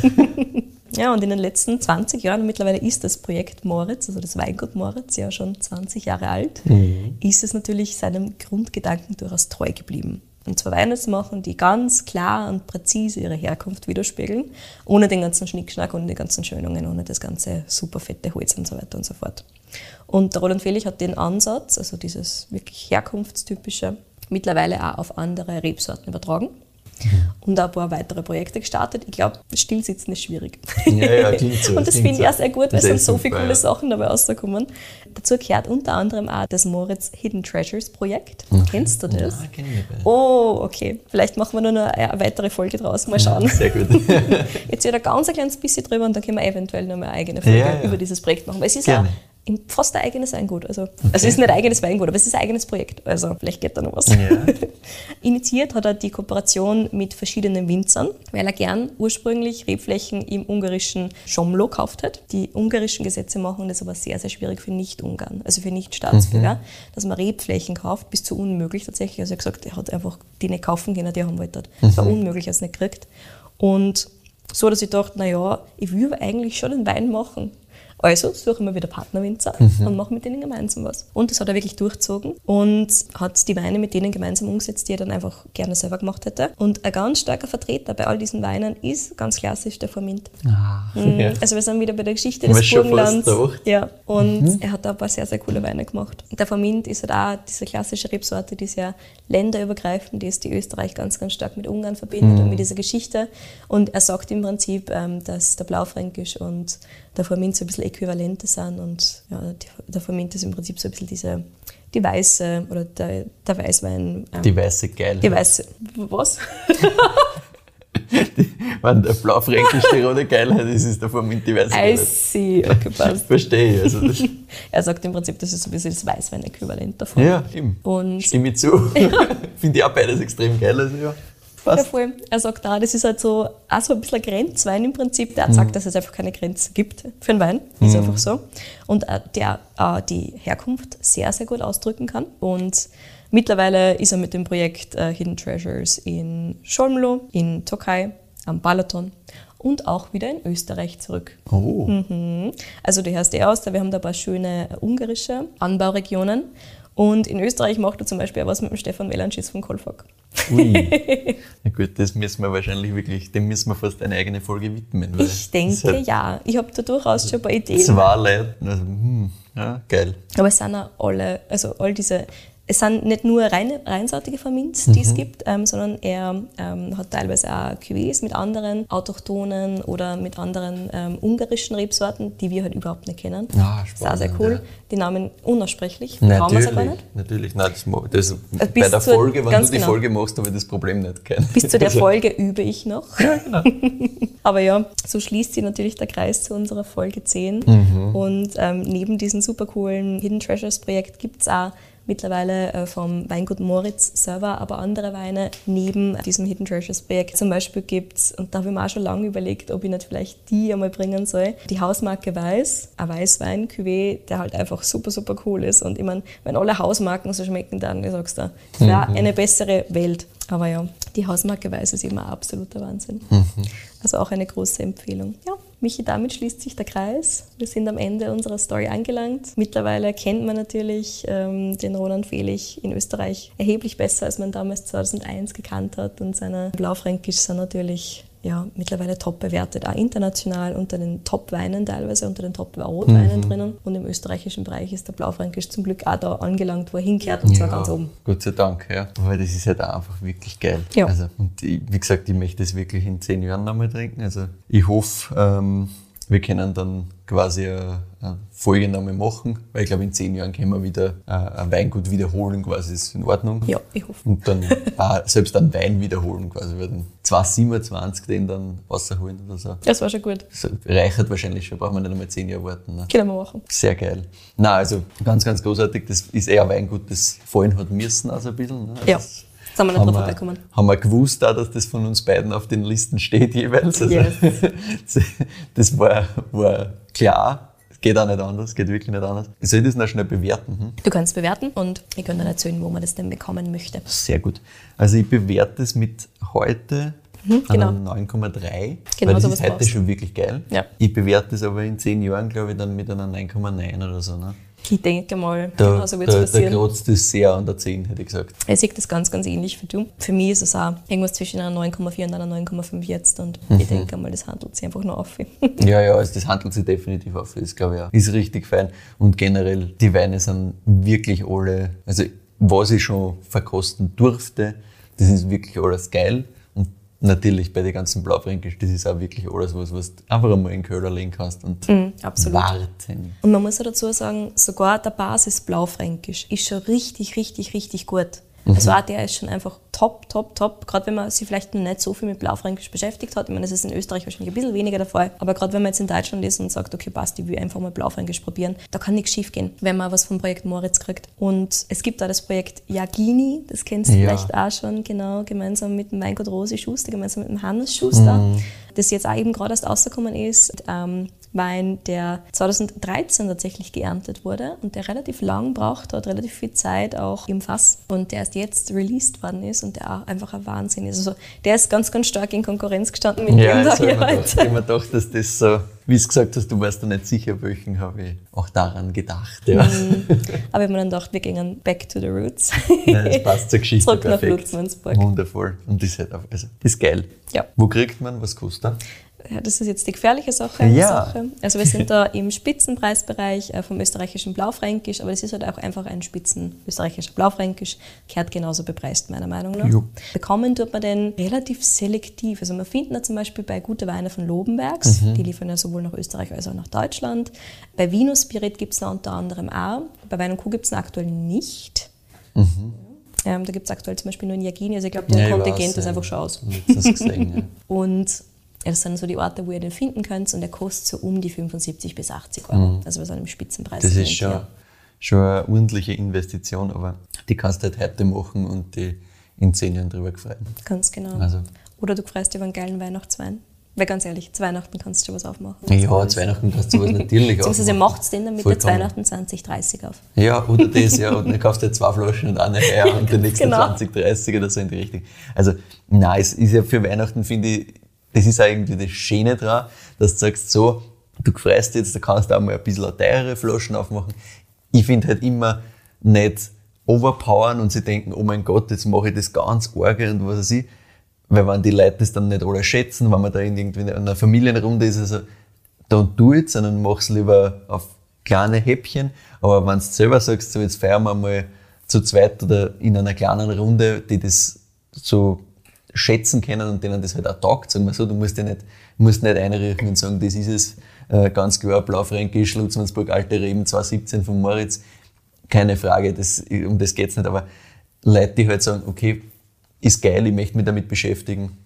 <laughs> ja, und in den letzten 20 Jahren, mittlerweile ist das Projekt Moritz, also das Weingut Moritz, ja schon 20 Jahre alt, mhm. ist es natürlich seinem Grundgedanken durchaus treu geblieben. Und zwar zu machen, die ganz klar und präzise ihre Herkunft widerspiegeln, ohne den ganzen Schnickschnack, ohne die ganzen Schönungen, ohne das ganze super fette Holz und so weiter und so fort. Und der Roland Fehlich hat den Ansatz, also dieses wirklich herkunftstypische, mittlerweile auch auf andere Rebsorten übertragen und ein paar weitere Projekte gestartet. Ich glaube, Stillsitzen ist schwierig. Ja, ja, klingt <laughs> so. und das finde ich auch sehr gut, weil es sind so viele coole ja. Sachen dabei rausgekommen. Dazu gehört unter anderem auch das Moritz Hidden Treasures Projekt. Okay. Kennst du das? Ja, kenne ich nicht. Oh, okay. Vielleicht machen wir nur noch eine weitere Folge draus. Mal schauen. Ja, sehr gut. <laughs> Jetzt wird ein ganz kleines bisschen drüber und dann können wir eventuell noch mal eine eigene Folge ja, über dieses Projekt machen. Weil es ist Gerne. auch fast ein eigenes Weingut. Also, okay. also es ist nicht ein eigenes Weingut, aber es ist ein eigenes Projekt. Also vielleicht geht da noch was. Ja. <laughs> Initiiert hat er die Kooperation mit verschiedenen Winzern, weil er gern ursprünglich Rebflächen im ungarischen Schomlo gekauft hat. Die ungarischen Gesetze machen das aber sehr, sehr schwierig für Nicht-Ungarn, also für Nicht-Staatsbürger, mhm. dass man Rebflächen kauft, bis zu unmöglich tatsächlich. Also er hat gesagt, er hat einfach die nicht kaufen können, die er haben wollte. Es war mhm. unmöglich, er es nicht gekriegt. Und so, dass ich dachte, naja, ich will eigentlich schon einen Wein machen. Also suchen wir wieder Partnerwinzer mhm. und machen mit denen gemeinsam was. Und das hat er wirklich durchzogen und hat die Weine mit denen gemeinsam umgesetzt, die er dann einfach gerne selber gemacht hätte. Und ein ganz starker Vertreter bei all diesen Weinen ist ganz klassisch der Formint. Ah, mhm. ja. Also wir sind wieder bei der Geschichte des Burgenlands. Ja, und mhm. er hat da ein paar sehr, sehr coole Weine gemacht. Der Formint ist halt auch diese klassische Rebsorte, die sehr länderübergreifend ist, die Österreich ganz, ganz stark mit Ungarn verbindet und mhm. mit dieser Geschichte. Und er sagt im Prinzip, ähm, dass der Blaufränkisch und der Formint so ein bisschen Äquivalente sind und ja, der Formint ist im Prinzip so ein bisschen diese, die weiße oder der, der Weißwein. Ähm, die weiße Geil. Die weiße, was? die, <laughs> wenn der Blaufränkisch die rote Geilheit ist, ist der Formint die weiße Geilheit. I see, okay, passt. Verstehe ich. Also <laughs> er sagt im Prinzip, das ist so ein bisschen das Weißwein-Äquivalent davon. Ja, eben. Und Stimme ich zu. <laughs> Finde ich auch beides extrem geil. Also, ja. Passt. Ja, voll. Er sagt auch, das ist halt so, auch so ein bisschen ein Grenzwein im Prinzip. Der mhm. sagt, dass es einfach keine Grenze gibt für einen Wein. Ist mhm. einfach so. Und äh, der äh, die Herkunft sehr, sehr gut ausdrücken kann. Und mittlerweile ist er mit dem Projekt äh, Hidden Treasures in Scholmlo, in Tokai, am Balaton und auch wieder in Österreich zurück. Oh. Mhm. Also du hörst eh aus, wir haben da ein paar schöne ungarische Anbauregionen. Und in Österreich macht er zum Beispiel auch was mit dem Stefan Melanschitz von Kolfag. Ui. <laughs> Na gut, das müssen wir wahrscheinlich wirklich, dem müssen wir fast eine eigene Folge widmen. ich denke ja. Ich habe da durchaus schon ein paar Ideen. Zwei Leute, also, hm, ja, geil. Aber es sind auch alle, also all diese es sind nicht nur reine, reinseitige Verminz, die mhm. es gibt, ähm, sondern er ähm, hat teilweise auch Cuvées mit anderen autochthonen oder mit anderen ähm, ungarischen Rebsorten, die wir halt überhaupt nicht kennen. Ja, spannend, sehr, sehr cool. Ja. Die Namen unaussprechlich, natürlich, gar nicht. Natürlich, nein, das, das äh, bei der Folge, wenn du die genau. Folge machst, habe ich das Problem nicht kennen. Bis zu der <laughs> Folge übe ich noch. Ja, genau. <laughs> Aber ja, so schließt sich natürlich der Kreis zu unserer Folge 10. Mhm. Und ähm, neben diesem super coolen Hidden Treasures Projekt gibt es auch mittlerweile äh, vom Weingut Moritz selber, aber andere Weine neben diesem Hidden Treasures Projekt. Zum Beispiel gibt es, und da habe ich mir auch schon lange überlegt, ob ich nicht vielleicht die einmal bringen soll, die Hausmarke Weiß, ein Weißwein, Cuvée, der halt einfach super, super cool ist. Und ich meine, wenn alle Hausmarken so schmecken, dann sagst du, es wäre mhm. eine bessere Welt. Aber ja, die Hausmarke Weiß ist immer ein absoluter Wahnsinn. Mhm. Also auch eine große Empfehlung. Ja. Michi, damit schließt sich der Kreis. Wir sind am Ende unserer Story angelangt. Mittlerweile kennt man natürlich ähm, den Roland Fehlich in Österreich erheblich besser, als man damals 2001 gekannt hat. Und seine Blaufränkisch sind natürlich ja, mittlerweile top bewertet, auch international unter den Top-Weinen teilweise, unter den Top-Rotweinen mhm. drinnen. Und im österreichischen Bereich ist der Blaufränkisch zum Glück auch da angelangt, wo er hinkehrt, und zwar ganz oben. Gott sei Dank, ja. Weil das ist halt auch einfach wirklich geil. Ja. Also, und ich, wie gesagt, ich möchte das wirklich in zehn Jahren nochmal trinken. Also ich hoffe, ähm, wir können dann quasi eine, eine Folgenahme machen, weil ich glaube, in zehn Jahren können wir wieder äh, ein Weingut wiederholen, quasi ist in Ordnung. Ja, ich hoffe. Und dann <laughs> auch selbst einen Wein wiederholen, quasi, weil dann 227 den dann rausholen oder so. Das war schon gut. Das reicht wahrscheinlich schon, brauchen wir nicht einmal zehn Jahre warten. Ne? Können wir machen. Sehr geil. Na, also ganz, ganz großartig. Das ist eher ein Weingut, das fallen hat müssen, also ein bisschen. Ne? Ja. Das Haben wir nicht drauf vorbeikommen. Haben wir gewusst, auch, dass das von uns beiden auf den Listen steht jeweils. Also, Yes. <laughs> das war, war klar. Geht auch nicht anders, geht wirklich nicht anders. Ich soll das noch schnell bewerten. Hm? Du kannst bewerten und wir können dann erzählen, wo man das denn bekommen möchte. Sehr gut. Also ich bewerte es mit heute genau. an 9,3. Genau weil das sowas ist heute brauchst. schon wirklich geil. Ja. Ich bewerte es aber in zehn Jahren, glaube ich, dann mit einer 9,9 oder so. Ne? Ich denke mal, Da, genau so wird es da, da passieren. kratzt es sehr an der 10, hätte ich gesagt. Ich sehe das ganz, ganz ähnlich wie du. Für mich ist es auch irgendwas zwischen einer 9,4 und einer 9,5 jetzt und Mhm. ich denke mal, das handelt sich einfach nur auf. <laughs> Ja, ja, also das handelt sich definitiv auf. Das glaube ich auch. Ist richtig fein. Und generell, die Weine sind wirklich alle, also was ich schon verkosten durfte, das ist wirklich alles geil. Natürlich bei den ganzen Blaufränkisch, das ist auch wirklich alles was, was du einfach einmal in den Köder legen kannst und Mhm, warten. Und man muss ja dazu sagen, sogar der Basis Blaufränkisch ist schon richtig, richtig, richtig gut. Also auch der ist schon einfach top, top, top. Gerade wenn man sich vielleicht noch nicht so viel mit Blaufränkisch beschäftigt hat. Ich meine, das ist in Österreich wahrscheinlich ein bisschen weniger der Fall. Aber gerade wenn man jetzt in Deutschland ist und sagt, okay, passt, ich will einfach mal Blaufränkisch probieren, da kann nichts schief gehen, wenn man was vom Projekt Moritz kriegt. Und es gibt da das Projekt Jagini, das kennst du Ja. vielleicht auch schon, genau, gemeinsam mit dem Weingut Rosi Schuster, gemeinsam mit dem Hannes Schuster, das jetzt auch eben gerade erst rausgekommen ist. Ähm, Wein, der 2013 tatsächlich geerntet wurde und der relativ lang braucht hat, relativ viel Zeit auch im Fass und der erst jetzt released worden ist und der auch einfach ein Wahnsinn ist. Also der ist ganz, ganz stark in Konkurrenz gestanden mit Ja, dem da habe hier mir gedacht, ich heute. hab mir gedacht, dass das so, wie du gesagt hast, du warst da nicht sicher, welchen habe ich auch daran gedacht. Ja. Mhm. Aber ich habe mir dann gedacht, wir gehen back to the roots. Ja, das passt zur Geschichte Zurück nach perfekt. Lutzmannsburg. Wundervoll. Und das ist halt auch, also, das ist geil. Ja. Wo kriegt man, was kostet das ist jetzt die gefährliche Sache. Ja. Sache. Also wir sind da <laughs> im Spitzenpreisbereich äh, vom österreichischen Blaufränkisch, aber das ist halt auch einfach ein Spitzen österreichischer Blaufränkisch, kehrt genauso bepreist, meiner Meinung nach. Jo. Bekommen tut man den relativ selektiv. Also man findet ihn zum Beispiel bei Gute Weine von Lobenbergs, Mhm. die liefern ja sowohl nach Österreich als auch nach Deutschland. Bei Vino Spirit gibt es unter anderem auch. Bei Wein und Kuh gibt es aktuell nicht. Ähm, da gibt es aktuell zum Beispiel nur in Jagini. Also ich glaube, der Mhm. Ja, Kontingent weiß, ist ja. einfach schon aus. Letztens gesehen, ja. <laughs> Und das sind so die Orte, wo ihr den finden könnt und der kostet so um die 75 bis 80 Euro. Also bei so einem Spitzenpreis. Das ist schon, schon eine ordentliche Investition, aber die kannst du halt heute machen und die in zehn Jahren drüber gefreut. Ganz genau. Also- Oder du freust dir über einen geilen Weihnachtswein. Weil ganz ehrlich, zu Weihnachten kannst du was aufmachen. Ja, zu Weihnachten kannst du sowas natürlich auch. <laughs> Beziehungsweise macht den dann mit der. Weihnachten 2030 auf. Ja, oder das, ja. Und dann kaufst du dir zwei Flaschen und eine her und den <laughs> nächsten Genau. 20, 30 oder so in die Richtung. Also, nein, es ist ja für Weihnachten, finde ich, das ist auch irgendwie das Schöne dran, dass du sagst, so, du freust jetzt, da kannst du auch mal ein bisschen eine teure Flaschen aufmachen. Ich finde halt immer nicht overpowern und sie denken, oh mein Gott, jetzt mache ich das ganz arge und was weiß ich. Weil wenn die Leute das dann nicht alle schätzen, wenn man da in irgendwie in einer Familienrunde ist, also don't do it, sondern mach's lieber auf kleine Häppchen. Aber wenn du selber sagst, so jetzt feiern wir mal zu zweit oder in einer kleinen Runde, die das so schätzen können und denen das halt auch taugt, sagen wir so, du musst ja nicht, musst nicht einrichten und sagen, das ist es, äh, ganz klar, Blaufränkisch, Lutzmannsburg, Alte Reben, 217 von Moritz, keine Frage, das, um das geht's nicht, aber Leute, die halt sagen, okay, ist geil, ich möchte mich damit beschäftigen,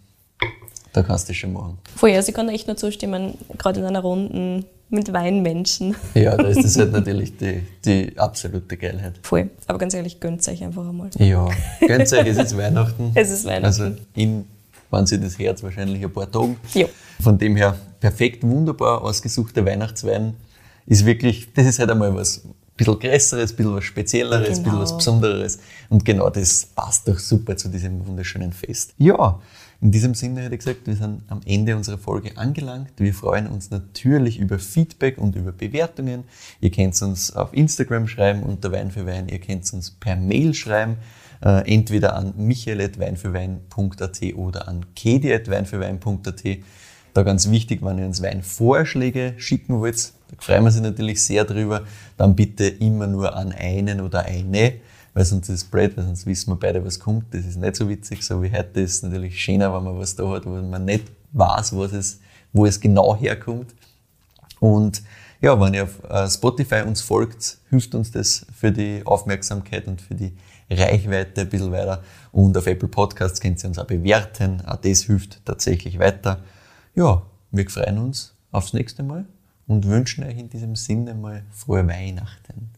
da kannst du das schon machen. Vorher, also ich kann echt nur zustimmen, gerade in einer Runde mit Weinmenschen. <laughs> Ja, da ist das halt <laughs> natürlich die, die absolute Geilheit. Voll. Aber ganz ehrlich, gönnt euch einfach einmal. Ja, gönnt euch, es ist <laughs> Weihnachten. Es ist Weihnachten. Also in, wenn sie das Herz wahrscheinlich ein paar Tagen. Ja. Von dem her perfekt, wunderbar ausgesuchter Weihnachtswein. Ist wirklich, das ist halt einmal was ein bisschen Größeres, ein bisschen was Spezielleres, ein bisschen Genau. was Besonderes. Und genau das passt doch super zu diesem wunderschönen Fest. Ja, In diesem Sinne hätte ich gesagt, wir sind am Ende unserer Folge angelangt. Wir freuen uns natürlich über Feedback und über Bewertungen. Ihr könnt uns auf Instagram schreiben unter Wein für Wein. Ihr könnt uns per Mail schreiben, äh, entweder an michael.weinfürwein.at oder an kedi.weinfürwein.at. Da ganz wichtig, wenn ihr uns Weinvorschläge schicken wollt, da freuen wir uns natürlich sehr drüber, dann bitte immer nur an einen oder eine weil sonst ist es blöd, weil sonst wissen wir beide, was kommt. Das ist nicht so witzig, so wie heute ist es natürlich schöner, wenn man was da hat, wo man nicht weiß, was es, wo es genau herkommt. Und ja, wenn ihr auf äh, Spotify uns folgt, hilft uns das für die Aufmerksamkeit und für die Reichweite ein bisschen weiter. Und auf Apple Podcasts könnt ihr uns auch bewerten. Auch das hilft tatsächlich weiter. Ja, wir freuen uns aufs nächste Mal und wünschen euch in diesem Sinne mal frohe Weihnachten.